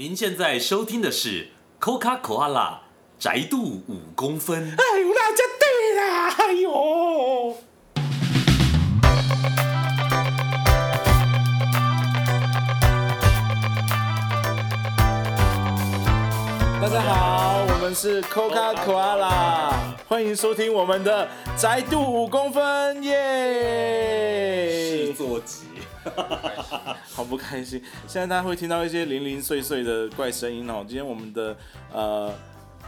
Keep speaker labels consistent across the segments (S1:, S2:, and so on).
S1: 您现在收听的是 Coca Cola 宅度五公分。
S2: 哎呦，那就对啦！哎呦，大家好，我们是 Coca Cola，欢迎收听我们的宅度五公分，耶！
S1: 制作集，
S2: 好不开心。现在大家会听到一些零零碎碎的怪声音哦。今天我们的呃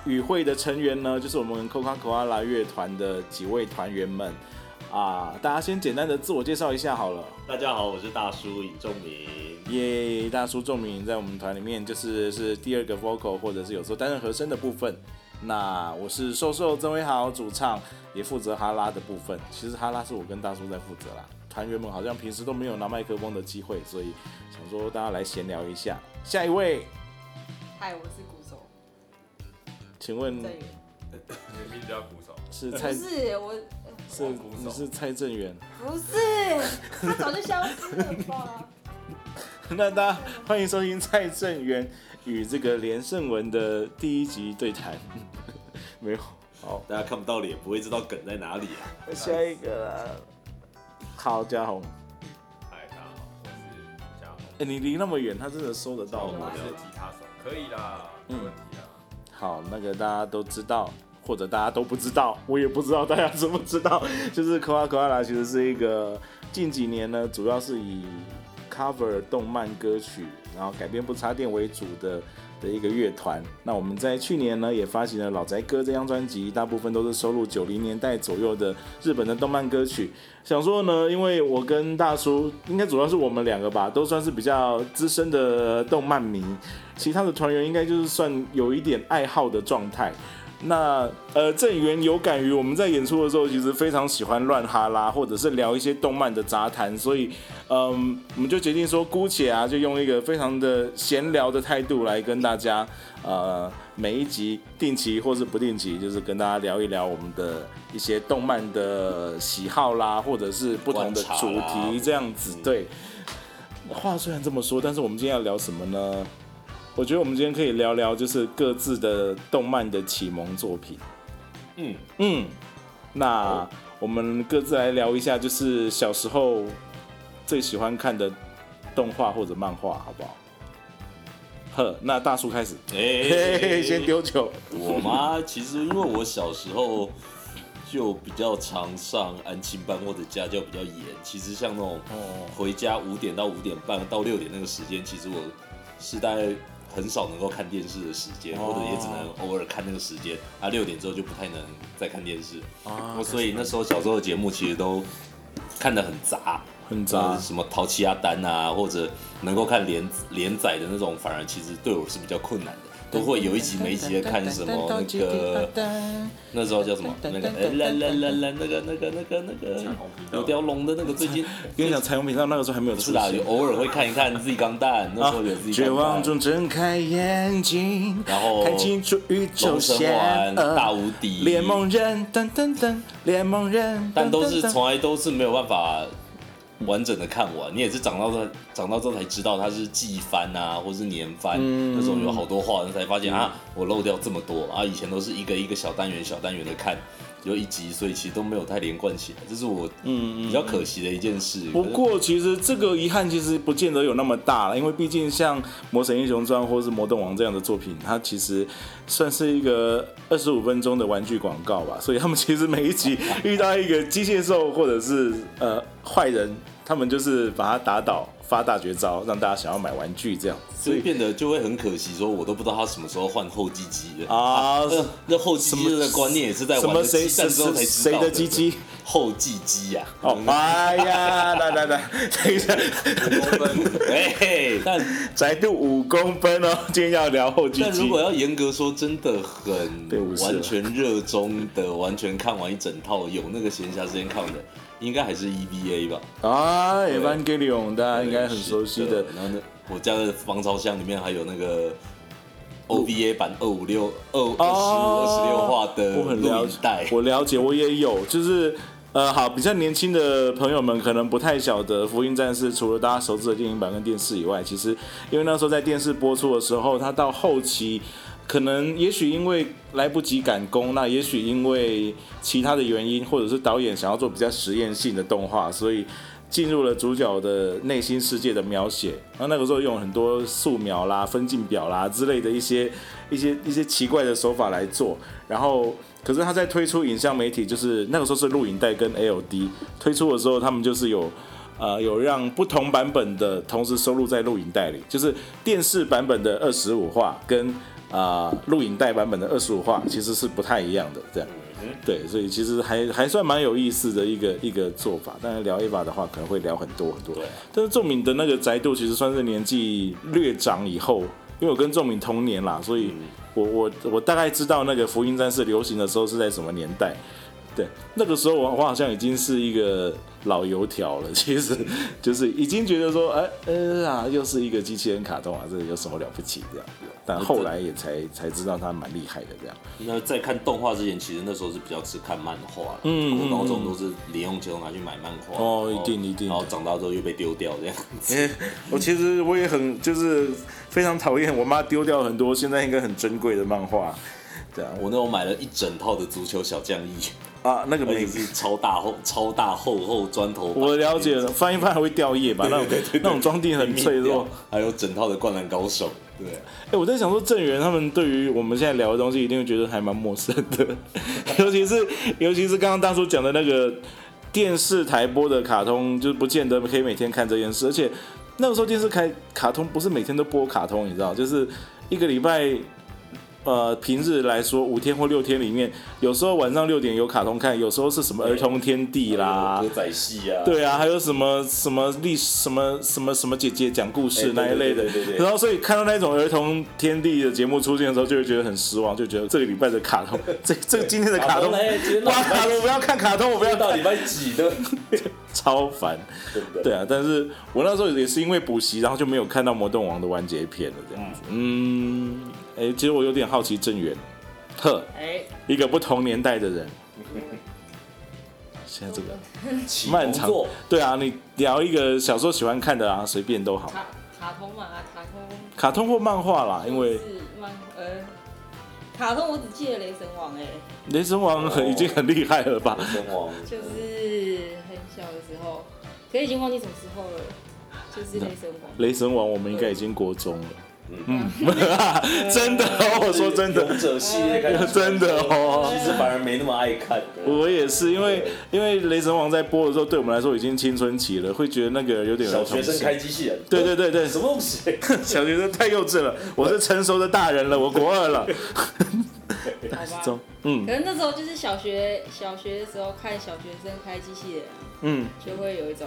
S2: 与会的成员呢，就是我们 Coca Cola 乐团的几位团员们啊。大家先简单的自我介绍一下好了。
S1: 大家好，我是大叔尹仲明。
S2: 耶，大叔仲明在我们团里面就是是第二个 vocal，或者是有时候担任和声的部分。那我是瘦瘦曾威豪主唱，也负责哈拉的部分。其实哈拉是我跟大叔在负责啦。团员们好像平时都没有拿麦克风的机会，所以想说大家来闲聊一下。下一位，
S3: 嗨，我是鼓手
S2: 请问。
S4: 你的名字叫鼓手，
S2: 是蔡
S3: 不是我，呃
S2: 是
S4: 鼓手
S2: 你是蔡正元？
S3: 不是，他早就消失了吧？
S2: 那大家欢迎收听蔡正元与这个连胜文的第一集对谈。没有，好，
S1: 大家看不到脸，不会知道梗在哪里啊。
S2: 下一个啦。好，嘉宏，
S4: 嗨，大家好，我是嘉宏，
S2: 哎、你离那么远，他真的收得到
S4: 我
S2: 吗？
S4: 是吉他手，可以啦，没问题啊。
S2: 好，那个大家都知道，或者大家都不知道，我也不知道大家知不知道，就是 Koala Koala 其实是一个近几年呢，主要是以 cover 动漫歌曲，然后改编不插电为主的的一个乐团。那我们在去年呢也发行了《老宅歌》这张专辑，大部分都是收录九零年代左右的日本的动漫歌曲。想说呢，因为我跟大叔应该主要是我们两个吧，都算是比较资深的动漫迷，其他的团员应该就是算有一点爱好的状态。那呃，郑源有感于我们在演出的时候，其实非常喜欢乱哈拉，或者是聊一些动漫的杂谈，所以嗯，我们就决定说，姑且啊，就用一个非常的闲聊的态度来跟大家呃每一集定期或是不定期，就是跟大家聊一聊我们的一些动漫的喜好啦，或者是不同的主题这样子。对，话虽然这么说，但是我们今天要聊什么呢？我觉得我们今天可以聊聊，就是各自的动漫的启蒙作品。
S1: 嗯，
S2: 嗯，那我们各自来聊一下，就是小时候最喜欢看的动画或者漫画，好不好？呵，那大叔开始，嘿嘿嘿，
S1: 哎，
S2: 先丢球。
S1: 我妈？其实因为我小时候就比较常上安亲班或者家教比较严，其实像那种
S2: 哦，
S1: 回家五点到五点半到六点那个时间，其实我是大概很少能够看电视的时间，
S2: 哦
S1: 或者也只能偶尔看那个时间。啊，六点之后就不太能再看电视，
S2: 啊
S1: 所以那时候小时候的节目其实都看得很杂，
S2: 很杂
S1: 呃，什么淘气阿丹啊，或者能够看连连载的那种，反而其实对我是比较困难的。都会有一集没一集的看什么那个那时候叫什么？那个呃啦啦啦啦那个那个那个那个有条龙的那个最近
S2: 跟你讲，彩虹频道那个时候还没有
S1: 不是啦，
S2: 出现
S1: 有。偶尔会看一看自己钢蛋，那时候有自己
S2: 绝
S1: 钢弹，
S2: 望中睁开眼睛，
S1: 然后
S2: 看清楚宇宙
S1: 龙神
S2: 险
S1: 丸、大无敌、
S2: 联盟人，等等等，联盟人，
S1: 但都是从来都是没有办法完整的看完。你也是长到这长到这才知道它是季番啊，或是年番，
S2: 嗯
S1: 那时候有好多话，才发现啊，我漏掉这么多啊！以前都是一个一个小单元小单元的看，有一集，所以其实都没有太连贯起来，这是我
S2: 嗯
S1: 比较可惜的一件事。
S2: 不过，其实这个遗憾其实不见得有那么大了，因为毕竟像《魔神英雄传》或是《魔动王》这样的作品，它其实算是一个二十五分钟的玩具广告吧，所以他们其实每一集遇到一个机械兽或者是呃坏人，他们就是把他打倒，发大绝招，让大家想要买玩具这样。
S1: 所以变得就会很可惜，说我都不知道他什么时候换后继机的
S2: 啊
S1: 那那后继机的观念也是在
S2: 什么谁
S1: 激战之后才知
S2: 谁的鸡鸡？
S1: 后继机呀。
S2: 哦，哎呀，来来来，等一下，
S1: 哎，但
S2: 窄度五公分哦，今天要聊后继机
S1: 但如。果要严格说，真的很完全热衷的，完全看完一整套，有那个闲暇时间看的，应该还是 EVA 吧。
S2: 啊，Evangelion 大家应该很熟悉的。
S1: 然后呢，我家的防潮箱里面还有那个 OVA 版二五六二二十五二十六话的
S2: 我很了解
S1: 录影带，，
S2: 我了解，我也有，就是呃，好，比较年轻的朋友们可能不太晓得《福音战士》，除了大家熟知的电影版跟电视以外，其实因为那时候在电视播出的时候，它到后期可能也许因为来不及赶工，那也许因为其他的原因，或者是导演想要做比较实验性的动画，所以进入了主角的内心世界的描写。然后那个时候用很多素描啦、分镜表啦之类的一些一些一些奇怪的手法来做，然后。可是他在推出影像媒体，就是那个时候是录影带跟 LD 推出的时候，他们就是有呃有让不同版本的同时收录在录影带里，就是电视版本的二十五话跟啊录影带版本的二十五话其实是不太一样的，这样。对，所以其实还还算蛮有意思的一个一个做法。但是聊 A 把的话，可能会聊很多很多。
S1: 对。
S2: 但是仲敏的那个宅度其实算是年纪略长以后，因为我跟仲敏同年啦，所以。我我我大概知道那个福音战士流行的时候是在什么年代，对，那个时候我我好像已经是一个老油条了，其实就是已经觉得说，哎呃啊，又是一个机器人卡通啊，这有什么了不起这样？但后来也才才知道他蛮厉害的这样。
S1: 那在看动画之前，其实那时候是比较只看漫画，嗯，我高中都是零用钱拿去买漫画，
S2: 哦，一定一定，
S1: 然后长大之后又被丢掉这样子。
S2: 我其实我也很就是非常讨厌我妈丢掉很多现在应该很珍贵的漫画，这样。
S1: 我那时候买了一整套的足球小将翼。
S2: 啊，那个没
S1: 是超大厚、超大厚厚砖头。
S2: 我了解了，翻一翻还会掉页吧？那种那种装订很脆弱。
S1: 还有整套的灌篮高手。对，
S2: 哎，我在想说，郑源他们对于我们现在聊的东西，一定会觉得还蛮陌生的。尤其是尤其是刚刚大叔讲的那个电视台播的卡通，就是不见得可以每天看这件事。而且那个时候电视开卡通不是每天都播卡通，你知道，就是一个礼拜。呃，平日来说，五天或六天里面，有时候晚上六点有卡通看，有时候是什么儿童天地啦，
S1: 歌仔戏啊，
S2: 对啊，还有什么什么历史什么什么什么姐姐讲故事那一类的，然后所以看到那种儿童天地的节目出现的时候，就会觉得很失望，就觉得这个礼拜的卡通，这这个今天的卡通，哇，我不要看卡通，我不要
S1: 到礼拜几的，
S2: 超烦，对啊，但是我那时候也是因为补习，然后就没有看到魔动王的完结篇了，这样子，嗯。哎，其实我有点好奇郑源，呵，哎，一个不同年代的人，现在这个漫长，对啊，你聊一个小时候喜欢看的啊，随便都好。
S3: 卡卡通嘛，卡通，
S2: 卡通或漫画啦，因为
S3: 是漫呃，卡通我只记得雷神王哎，
S2: 雷神王很已经很厉害了吧？
S1: 雷神王
S3: 就是很小的时候，可已经忘记什么时候了，就是雷神王。
S2: 雷神王我们应该已经国中了。嗯，真的哦，我说真的，
S1: 勇者系列
S2: 真的哦，
S1: 其实反而没那么爱看。
S2: 我也是，因为因为雷神王在播的时候，对我们来说已经青春期了，会觉得那个有点
S1: 小学生开机器人。
S2: 对对对对，
S1: 什么东西？
S2: 小学生太幼稚了，我是 成熟的大人了，我国二了。
S3: 好吧，嗯，可能那时候就是小学小学的时候看小学生开机器人，嗯，就会有一种。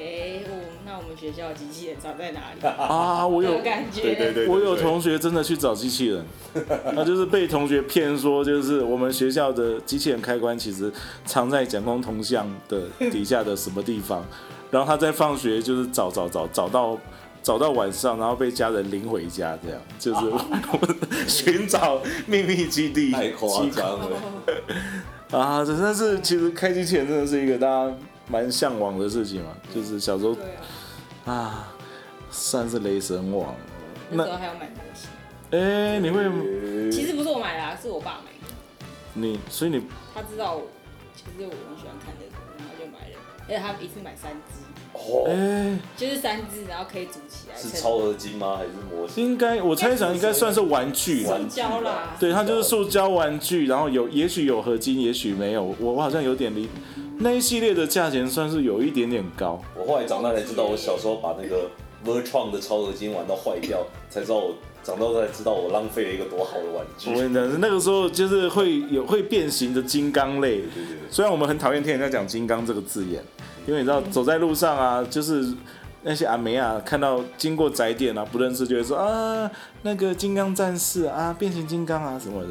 S3: 哎，我那我们学校机器人长在哪里啊？
S2: 我有
S3: 感觉，
S1: 对对对，
S2: 我有同学真的去找机器人，那就是被同学骗说，就是我们学校的机器人开关其实藏在蒋光铜像的底下的什么地方，然后他在放学就是找找找找到找到晚上，然后被家人领回家，这样 就是寻找秘密基地，
S1: 太夸张了
S2: 啊！真的是，其实开机器人真的是一个大家。蛮向往的事情嘛，就是小时候啊，算是雷神王。
S3: 那时候还有买模型。
S2: 哎，你会？
S3: 其实不是我买的，是我爸买的。
S2: 你，所以你
S3: 他知道，其实我很喜欢看这个，然后就买了。而且他一次买三只。哦。哎。就是三只，然后可以组起来。
S1: 是超合金吗？还是模型？
S2: 应该，我猜想应该算是玩具。
S3: 塑胶啦。
S2: 对，它就是塑胶玩具，然后有，也许有合金，也许没有。我我好像有点离。那一系列的价钱算是有一点点高。
S1: 我后来长大才知道，我小时候把那个 Vertron 的超合金玩到坏掉，才知道我长大才知道我浪费了一个多好的玩具。
S2: 我跟你讲，那个时候就是会有会变形的金刚类。对对对虽然我们很讨厌听人家讲金刚这个字眼，因为你知道走在路上啊，就是那些阿梅啊，看到经过宅店啊，不认识就会说啊，那个金刚战士啊，变形金刚啊什么的。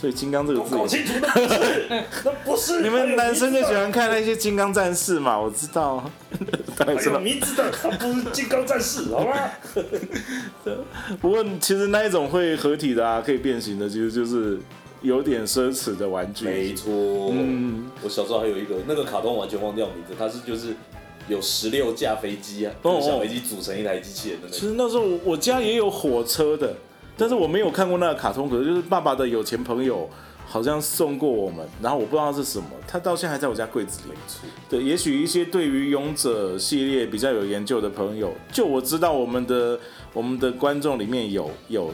S2: 所以“金刚”这个字，
S1: 搞清楚那不是，那不是。
S2: 你们男生就喜欢看那些金刚战士嘛？我知道，
S1: 大概知道名字的，他不是金刚战士，好吗？
S2: 不过其实那一种会合体的啊，可以变形的，其实就是有点奢侈的玩具。
S1: 没错，嗯，我小时候还有一个那个卡通，完全忘掉名字，它是就是有十六架飞机啊，小飞机组成一台机器人的那
S2: 其实那时候我家也有火车的，但是我没有看过那个卡通，可是就是爸爸的有钱朋友。好像送过我们，然后我不知道是什么，他到现在还在我家柜子里。对，也许一些对于勇者系列比较有研究的朋友，就我知道我们的我们的观众里面有有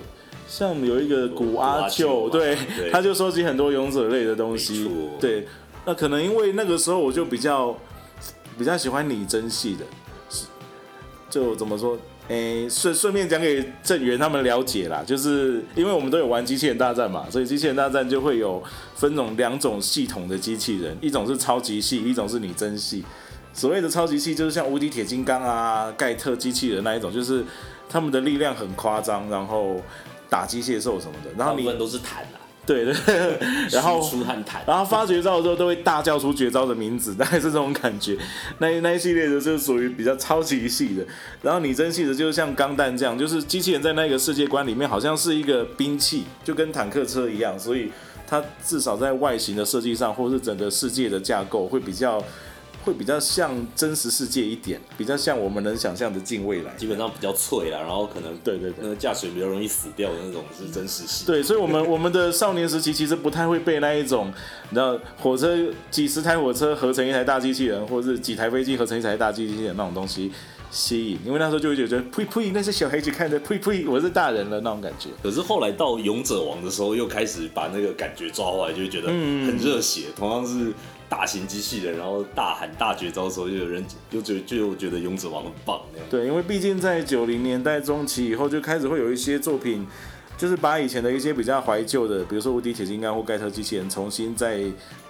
S2: 像有一个古阿舅，对，他就收集很多勇者类的东西。对，那可能因为那个时候我就比较比较喜欢拟真系的，就怎么说？诶，顺顺便讲给郑源他们了解啦，就是因为我们都有玩机器人大战嘛，所以机器人大战就会有分种两种系统的机器人，一种是超级系，一种是拟真系。所谓的超级系就是像无敌铁金刚啊、盖特机器人那一种，就是他们的力量很夸张，然后打机械兽什么的，然后你
S1: 们都是弹啊。
S2: 对对，然后
S1: 出汗痰，
S2: 然后发绝招的时候都会大叫出绝招的名字，大概是这种感觉。那那一系列的就是属于比较超级系的，然后拟真系的就是像钢弹这样，就是机器人在那个世界观里面好像是一个兵器，就跟坦克车一样，所以它至少在外形的设计上，或是整个世界的架构会比较。会比较像真实世界一点，比较像我们能想象的近未来，
S1: 基本上比较脆啦，然后可能
S2: 对对
S1: 对，那个驾驶员比较容易死掉的那种是真实系。
S2: 对，所以我们我们的少年时期其实不太会被那一种，你知道火车几十台火车合成一台大机器人，或是几台飞机合成一台大机器人那种东西吸引，因为那时候就会觉得呸呸，那是小孩子看的，呸呸，我是大人了那种感觉。
S1: 可是后来到勇者王的时候，又开始把那个感觉抓回来，就会觉得很热血，同样是。大型机器人，然后大喊大绝招的时候，就有人就觉就觉得勇者王很棒那样。
S2: 对，因为毕竟在九零年代中期以后，就开始会有一些作品，就是把以前的一些比较怀旧的，比如说无敌铁金刚或盖特机器人，重新再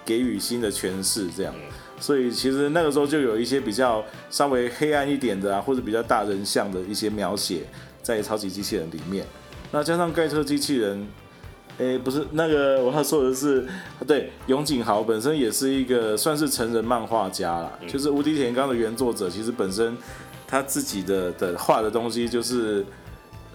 S2: 给予新的诠释这样。所以其实那个时候就有一些比较稍微黑暗一点的啊，或者比较大人像的一些描写在超级机器人里面。那加上盖特机器人。哎，不是那个我要说的是，对，永井豪本身也是一个算是成人漫画家啦，就是《无敌铁金刚》的原作者，其实本身他自己的的画的东西就是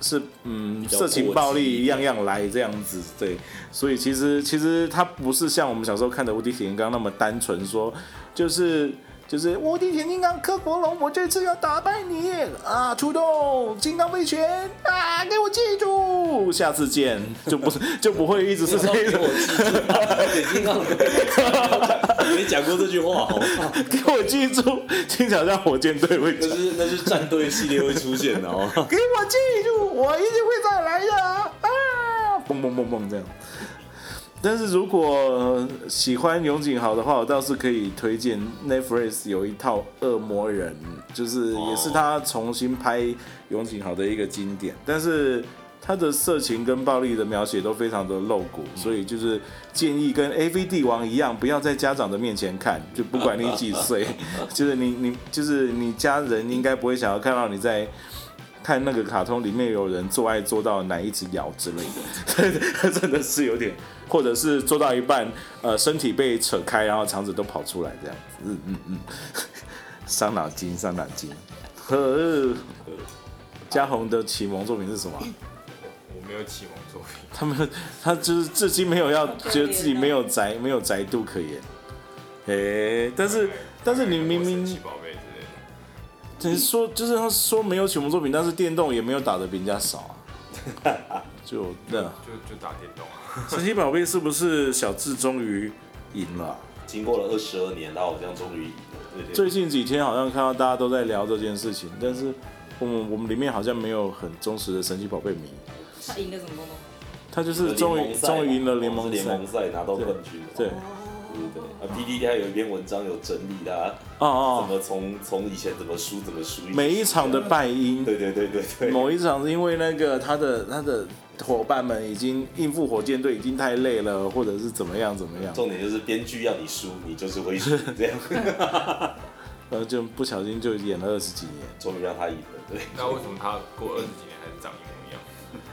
S2: 是嗯色情暴力样样来这样子，对，所以其实其实他不是像我们小时候看的《无敌铁金刚》那么单纯说就是。就是无敌铁金刚柯国龙，我这次要打败你啊！出动金刚飞拳啊！给我记住，下次见，就不 就不会一直是这
S1: 个。我记住，铁金刚，没讲过这句话，好吗？
S2: 给我记住，经常让火箭队会，
S1: 那是那是战队系列会出现的哦。
S2: 给我记住，我一定会再来的啊！嘣嘣嘣嘣这样。但是如果喜欢永井豪的话，我倒是可以推荐 Netflix 有一套《恶魔人》，就是也是他重新拍永井豪的一个经典。但是他的色情跟暴力的描写都非常的露骨，所以就是建议跟 AV 帝王一样，不要在家长的面前看，就不管你几岁，就是你你就是你家人应该不会想要看到你在。看那个卡通里面有人做爱做到奶一直摇之类的，真的是有点，或者是做到一半，呃，身体被扯开，然后肠子都跑出来这样子，嗯嗯嗯，伤脑筋，伤脑筋。呵，嘉宏的启蒙作品是什么？
S4: 我没有启蒙作品。
S2: 他们他就是至今没有要觉得自己没有宅没有宅度可言。哎，但是但是你明明。你说就是他说没有启蒙作品，但是电动也没有打的比人家少啊，就那，
S4: 就就打电动啊。
S2: 神奇宝贝是不是小智终于赢了？
S1: 经过了二十二年，他好像终于赢了。
S2: 最近几天好像看到大家都在聊这件事情，但是我们我们里面好像没有很忠实的神奇宝贝迷。
S3: 他赢了什么东东？
S2: 他就是终于终于赢了联盟
S1: 联盟赛拿到冠军。
S2: 对。
S1: 对对啊，P D D 还有一篇文章有整理的，哦哦，怎么从从以前怎么输怎么输，
S2: 每一场的败因，
S1: 对对对对对，
S2: 某一场是因为那个他的他的伙伴们已经应付火箭队已经太累了，或者是怎么样怎么样，
S1: 重点就是编剧要你输，你就是会输这样，
S2: 然后就不小心就演了二十几年，
S1: 终于让他赢了，对。
S4: 那为什么他过二十几年还是长一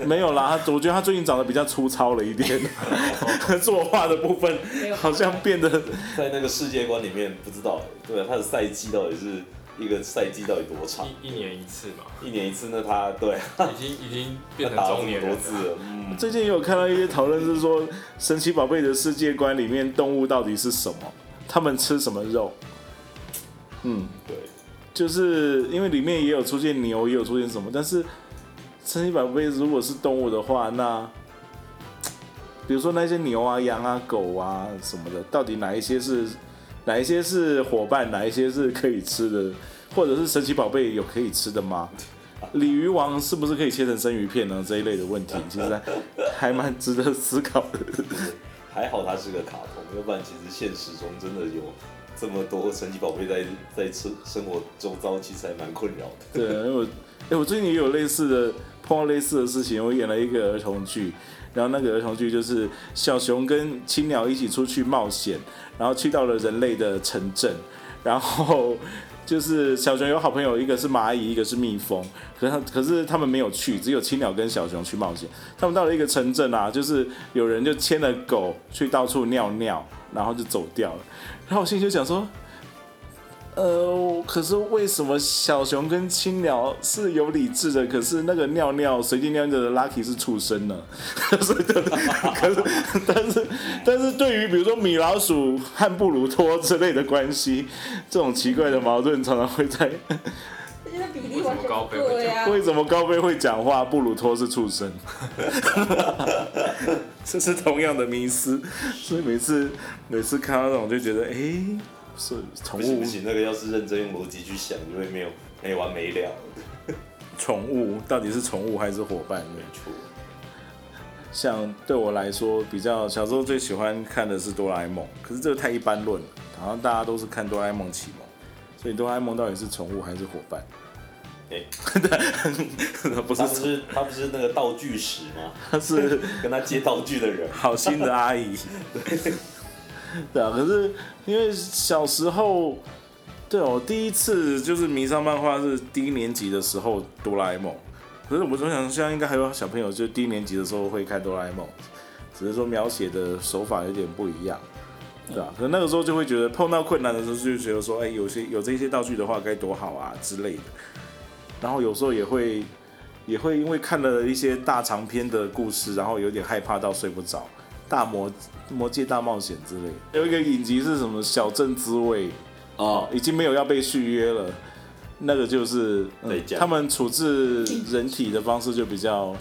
S2: 没有啦，他我觉得他最近长得比较粗糙了一点，作画的部分好像变得
S1: 在那个世界观里面不知道，对啊，他的赛季到底是一个赛季到底多长？
S4: 一一年一次嘛，
S1: 一年一次，那他对，
S4: 已经已经变成中年
S1: 多次了。嗯，
S2: 最近也有看到一些讨论，是说神奇宝贝的世界观里面动物到底是什么？他们吃什么肉？嗯，
S1: 对，
S2: 就是因为里面也有出现牛，也有出现什么，但是神奇宝贝如果是动物的话，那比如说那些牛啊、羊啊、狗啊什么的，到底哪一些是？哪一些是伙伴，哪一些是可以吃的，或者是神奇宝贝有可以吃的吗？鲤鱼王是不是可以切成生鱼片呢？这一类的问题，其实还蛮值得思考的。
S1: 还好它是个卡通，要不然其实现实中真的有这么多神奇宝贝在在生生活周遭，其实还蛮困扰的。
S2: 对，因为我哎，我最近也有类似的碰到类似的事情，我演了一个儿童剧。然后那个儿童剧就是小熊跟青鸟一起出去冒险，然后去到了人类的城镇，然后就是小熊有好朋友，一个是蚂蚁，一个是蜜蜂，可是可是他们没有去，只有青鸟跟小熊去冒险。他们到了一个城镇啊，就是有人就牵了狗去到处尿尿，然后就走掉了。然后我心里就想说。呃，可是为什么小熊跟青鸟是有理智的？可是那个尿尿随地尿尿的 Lucky 是畜生呢？可是，但是，但是对于比如说米老鼠和布鲁托之类的关系，这种奇怪的矛盾常常会在。
S3: 比例完全对呀。
S2: 为什么高飞会讲话，布鲁托是畜生？这是同样的迷思，所以每次每次看到这种就觉得，哎。是宠物
S1: 不行，那个要是认真用逻辑去想，就会没有没完没了。
S2: 宠物到底是宠物还是伙伴？
S1: 没错。
S2: 像对我来说，比较小时候最喜欢看的是哆啦 A 梦，可是这个太一般论了，好像大家都是看哆啦 A 梦启蒙，所以哆啦 A 梦到底是宠物还是伙伴？
S1: 哎，不是，他不是他不是那个道具使吗？
S2: 他 是
S1: 跟他接道具的人，
S2: 好心的阿姨。对啊，可是因为小时候，对哦，第一次就是迷上漫画是低年级的时候，哆啦 A 梦。可是我总想，现在应该还有小朋友就低年级的时候会看哆啦 A 梦，只是说描写的手法有点不一样，对吧？可那个时候就会觉得碰到困难的时候就觉得说，哎，有些有这些道具的话该多好啊之类的。然后有时候也会也会因为看了一些大长篇的故事，然后有点害怕到睡不着。大魔魔界大冒险之类，有一个影集是什么小镇滋味哦，已经没有要被续约了。那个就是他们处置人体的方式就比较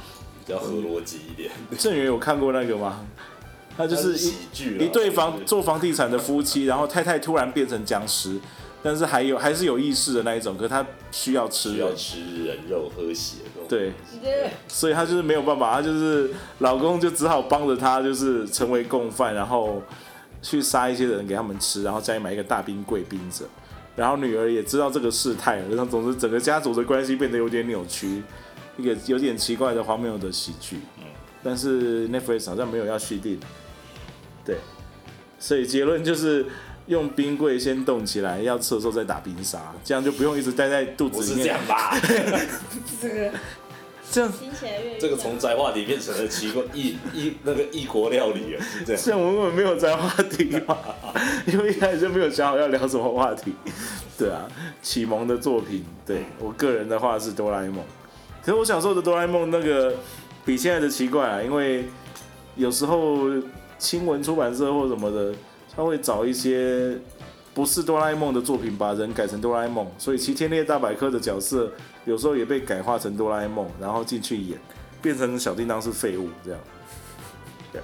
S1: 比较合逻辑一点。
S2: 郑源有看过那个吗？他就是一一对房做房地产的夫妻，然后太太突然变成僵尸。但是还有还是有意识的那一种，可是他需要吃
S1: 要吃人肉喝血，
S2: 对，所以他就是没有办法，他就是老公就只好帮着他，就是成为共犯，然后去杀一些人给他们吃，然后家里买一个大冰柜冰着，然后女儿也知道这个事态了，然后总之整个家族的关系变得有点扭曲，一个有点奇怪的荒谬的喜剧，嗯，但是 Netflix 好像没有要续订，对，所以结论就是。用冰柜先冻起来，要吃的时候再打冰沙，这样就不用一直待在肚子里面。
S1: 是这样吧？
S3: 这个
S2: 这样
S3: 听起来越
S1: 这个从宅话题变成了奇怪异异那个异国料理啊，是这样。
S2: 像我们根本没有宅话题嘛，因为一开始就没有想好要聊什么话题。对啊，启蒙的作品，对我个人的话是哆啦 A 梦。可是我小时候的哆啦 A 梦那个比现在的奇怪啊，因为有时候新闻出版社或什么的。他会找一些不是哆啦 A 梦的作品，把人改成哆啦 A 梦，所以《齐天烈大百科》的角色有时候也被改化成哆啦 A 梦，然后进去演，变成小叮当是废物这样。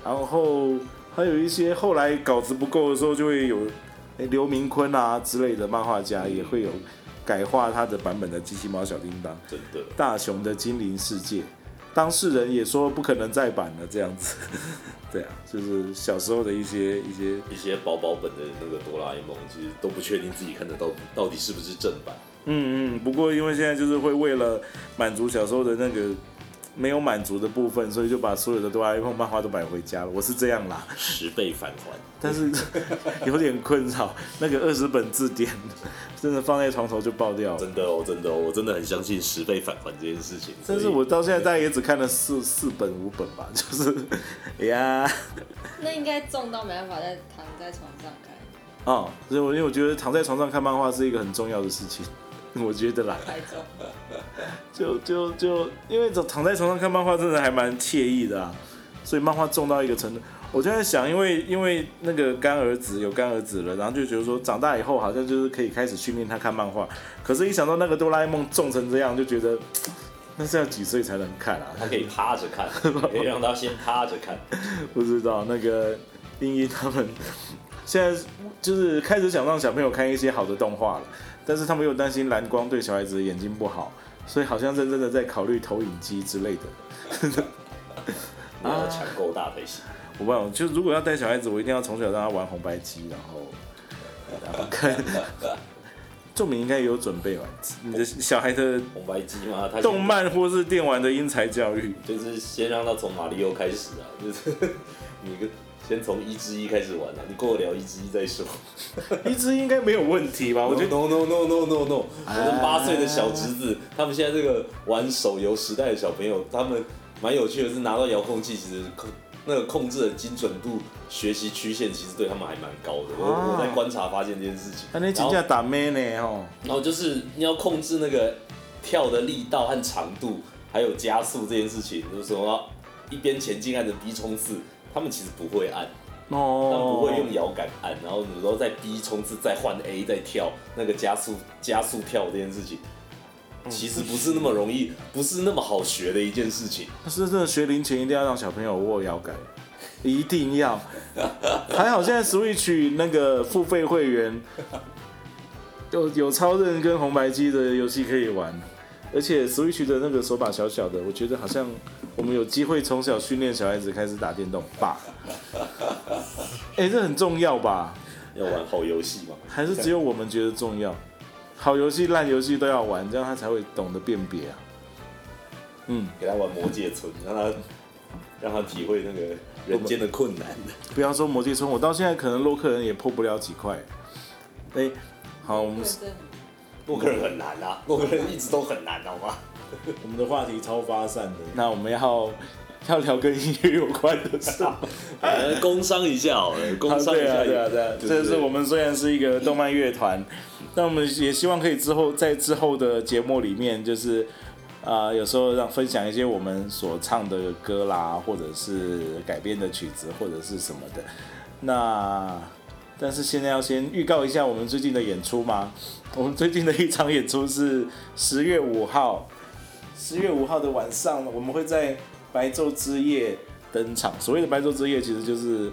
S2: 然后还有一些后来稿子不够的时候，就会有刘明坤啊之类的漫画家也会有改画他的版本的机器猫小叮当，
S1: 真的
S2: 大雄的精灵世界。当事人也说不可能再版了，这样子，对啊，就是小时候的一些一些
S1: 一些薄薄本的那个哆啦 A 梦，其实都不确定自己看得到到底是不是正版。
S2: 嗯嗯，不过因为现在就是会为了满足小时候的那个。没有满足的部分，所以就把所有的哆啦 A 梦漫画都买回家了。我是这样啦，
S1: 十倍返还，
S2: 但是 有点困扰。那个二十本字典 真的放在床头就爆掉。
S1: 真的哦，真的哦，我真的很相信十倍返还这件事情。
S2: 但是我到现在大概也只看了四四本五本吧，就是哎呀，
S3: 那应该重到没办法再躺在床上看。
S2: 哦，所以我因为我觉得躺在床上看漫画是一个很重要的事情。我觉得啦。就就就因为躺在床上看漫画，真的还蛮惬意的啊。所以漫画重到一个程度，我就在想，因为因为那个干儿子有干儿子了，然后就觉得说长大以后好像就是可以开始训练他看漫画。可是，一想到那个哆啦 A 梦重成这样，就觉得那是要几岁才能看啊？
S1: 他可以趴着看，可以让他先趴着看。
S2: 不知道那个英英他们现在就是开始想让小朋友看一些好的动画了，但是他们又担心蓝光对小孩子的眼睛不好，所以好像认真的在考虑投影机之类的。
S1: 要抢够大才行。
S2: 我不，就如果要带小孩子，我一定要从小让他玩红白机，然后然后看。仲明应该有准备吧？你的小孩的
S1: 红白机吗？
S2: 动漫或是电玩的英才教育，
S1: 就是先让他从马里奥开始啊，就是你跟先从一之一开始玩啊，你跟我聊一之一再说。
S2: 一之一应该没有问题吧？我觉得
S1: no no no no no no，我的八岁的小侄子，他们现在这个玩手游时代的小朋友，他们。蛮有趣的是，拿到遥控器，其实控那个控制的精准度、学习曲线，其实对他们还蛮高的。我我在观察发现这件事情。
S2: 那你真正打咩呢？哦，
S1: 然后就是你要控制那个跳的力道和长度，还有加速这件事情，就是说一边前进按着 B 冲刺，他们其实不会按，哦，他们不会用摇杆按，然后有时候在 B 冲刺再换 A 再跳，那个加速加速跳这件事情。其实不是那么容易，不是那么好学的一件事情。
S2: 是真的学龄前一定要让小朋友握摇杆，一定要。还好现在 Switch 那个付费会员有有超人跟红白机的游戏可以玩，而且 Switch 的那个手把小小的，我觉得好像我们有机会从小训练小孩子开始打电动吧。哎，这很重要吧？
S1: 要玩好游戏吗？
S2: 还是只有我们觉得重要？好游戏、烂游戏都要玩，这样他才会懂得辨别啊。
S1: 嗯，给他玩魔界村，让他让他体会那个人间的困难。
S2: 不要说魔界村，我到现在可能洛克人也破不了几块。哎，好，我们
S1: 洛克人很难啊，洛克人一直都很难，好吗？
S2: 我们的话题超发散的，那我们要要聊跟音乐有关的事，
S1: 工商一下好了，工商一下，
S2: 对啊，对啊，这是我们虽然是一个动漫乐团。那我们也希望可以之后在之后的节目里面，就是啊，有时候让分享一些我们所唱的歌啦，或者是改编的曲子，或者是什么的。那但是现在要先预告一下我们最近的演出吗？我们最近的一场演出是十月五号，十月五号的晚上，我们会在白昼之夜登场。所谓的白昼之夜，其实就是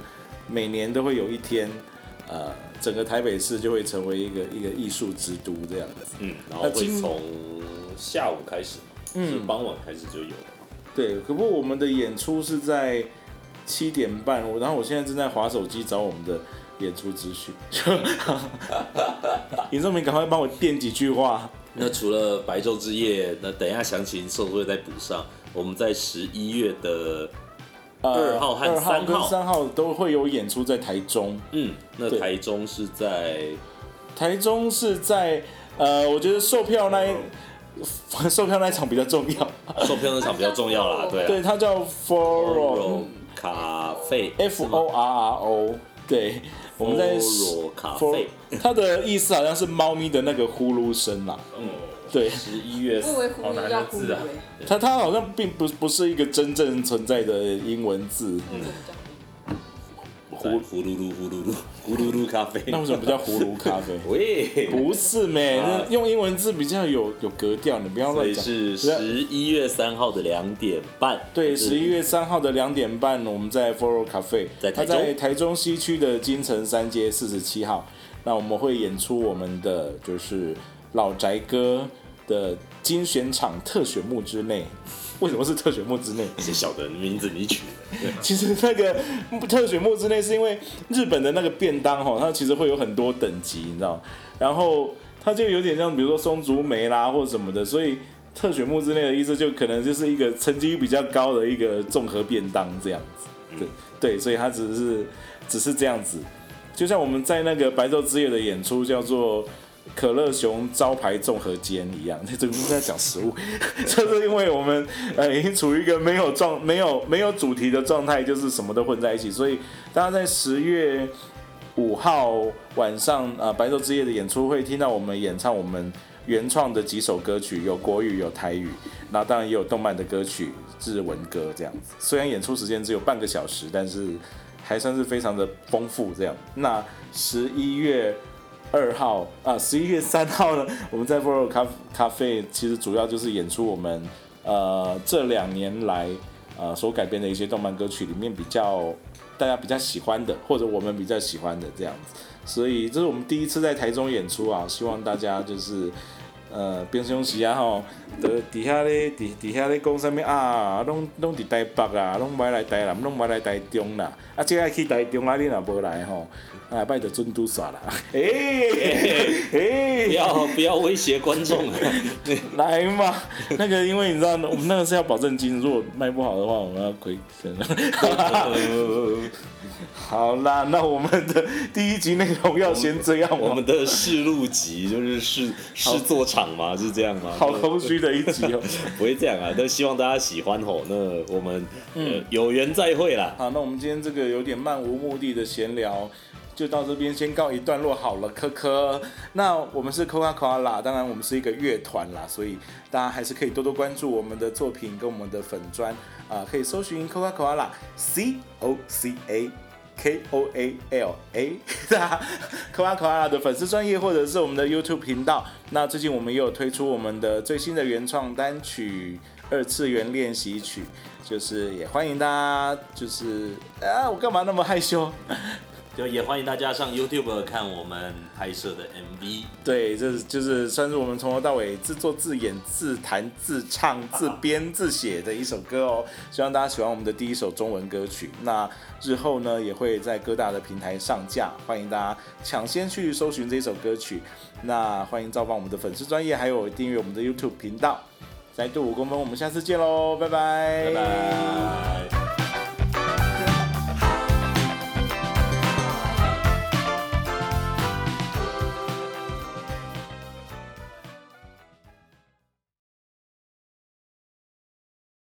S2: 每年都会有一天，呃。整个台北市就会成为一个一个艺术之都这样子，
S1: 嗯，然后会从下午开始，嗯，傍晚开始就有了。
S2: 对，可不，我们的演出是在七点半，然后我现在正在划手机找我们的演出资讯。尹正明，赶快帮我垫几句话。
S1: 那除了白昼之夜，那等一下详情受会再补上。我们在十一月的。二号和三号，
S2: 三号都会有演出在台中。
S1: 嗯，那台中是在
S2: 台中是在呃，我觉得售票那一售票那一场比较重要，
S1: 售票那场比较重要啦。对，
S2: 对，它叫 Foro
S1: 咖啡
S2: ，F O R R O。对，我们在
S1: 咖啡，
S2: 它的意思好像是猫咪的那个呼噜声啦。嗯。对，
S1: 十一月好难的字啊！
S2: 它它好像并不不是一个真正存在的英文字。
S1: 呼呼噜噜呼噜噜呼噜噜咖啡，
S2: 那为什么不叫葫芦咖啡？
S1: 喂，
S2: 不是咩？用英文字比较有有格调，你不要乱讲。
S1: 是十一月三号的两点半。
S2: 对，十一月三号的两点半，我们在 Foro Cafe，
S1: 在
S2: 它在台中西区的金城三街四十七号。那我们会演出我们的就是老宅歌。的精选场特选木之内，为什么是特选木之内？
S1: 些小的名字你取的。
S2: 其实那个特选木之内是因为日本的那个便当哈，它其实会有很多等级，你知道然后它就有点像，比如说松竹梅啦或者什么的，所以特选木之内的意思就可能就是一个成绩比较高的一个综合便当这样子。对对，所以它只是只是这样子，就像我们在那个白昼之夜的演出叫做。可乐熊招牌综合间一样，这个是在讲食物，就是因为我们呃已经处于一个没有状、没有没有主题的状态，就是什么都混在一起，所以大家在十月五号晚上啊白昼之夜的演出会听到我们演唱我们原创的几首歌曲，有国语有台语，那当然也有动漫的歌曲、日文歌这样子。虽然演出时间只有半个小时，但是还算是非常的丰富这样。那十一月二号啊，十一月三号呢，我们在 v o r 咖咖啡其实主要就是演出我们呃这两年来呃所改编的一些动漫歌曲里面比较。大家比较喜欢的，或者我们比较喜欢的这样子，所以这是我们第一次在台中演出啊，希望大家就是，呃，平常时啊吼，在底下咧，底底下咧讲什么啊，拢拢伫台北啊，拢买来台南，拢买来台中啦，啊，即个去台中啊，你若无来吼。啊，拜的尊都耍啦，哎
S1: 哎，不要不要威胁观众
S2: 来嘛，那个因为你知道，我们那个是要保证金，如果卖不好的话，我们要亏。好啦，那我们的第一集内容要先这样。
S1: 我们的试录集就是试试做场嘛，是这样吗？
S2: 好空虚的一集哦，
S1: 不会这样啊，都希望大家喜欢吼。那我们有缘再会啦。
S2: 好，那我们今天这个有点漫无目的的闲聊。就到这边先告一段落好了，科科。那我们是 Coca Cola，当然我们是一个乐团啦，所以大家还是可以多多关注我们的作品跟我们的粉砖啊，可以搜寻 Coca Cola，C O C A K O A L A，Coca Cola 的粉丝专业或者是我们的 YouTube 频道。那最近我们也有推出我们的最新的原创单曲《二次元练习曲》，就是也欢迎大家，就是啊，我干嘛那么害羞？
S1: 就也欢迎大家上 YouTube 看我们拍摄的 MV。
S2: 对，这就是算是我们从头到尾自作自演、自弹自唱、自编自写的一首歌哦。希望大家喜欢我们的第一首中文歌曲。那日后呢，也会在各大的平台上架，欢迎大家抢先去搜寻这首歌曲。那欢迎造访我们的粉丝专业，还有订阅我们的 YouTube 频道。再度五公分，我们下次见喽，拜拜，
S1: 拜拜。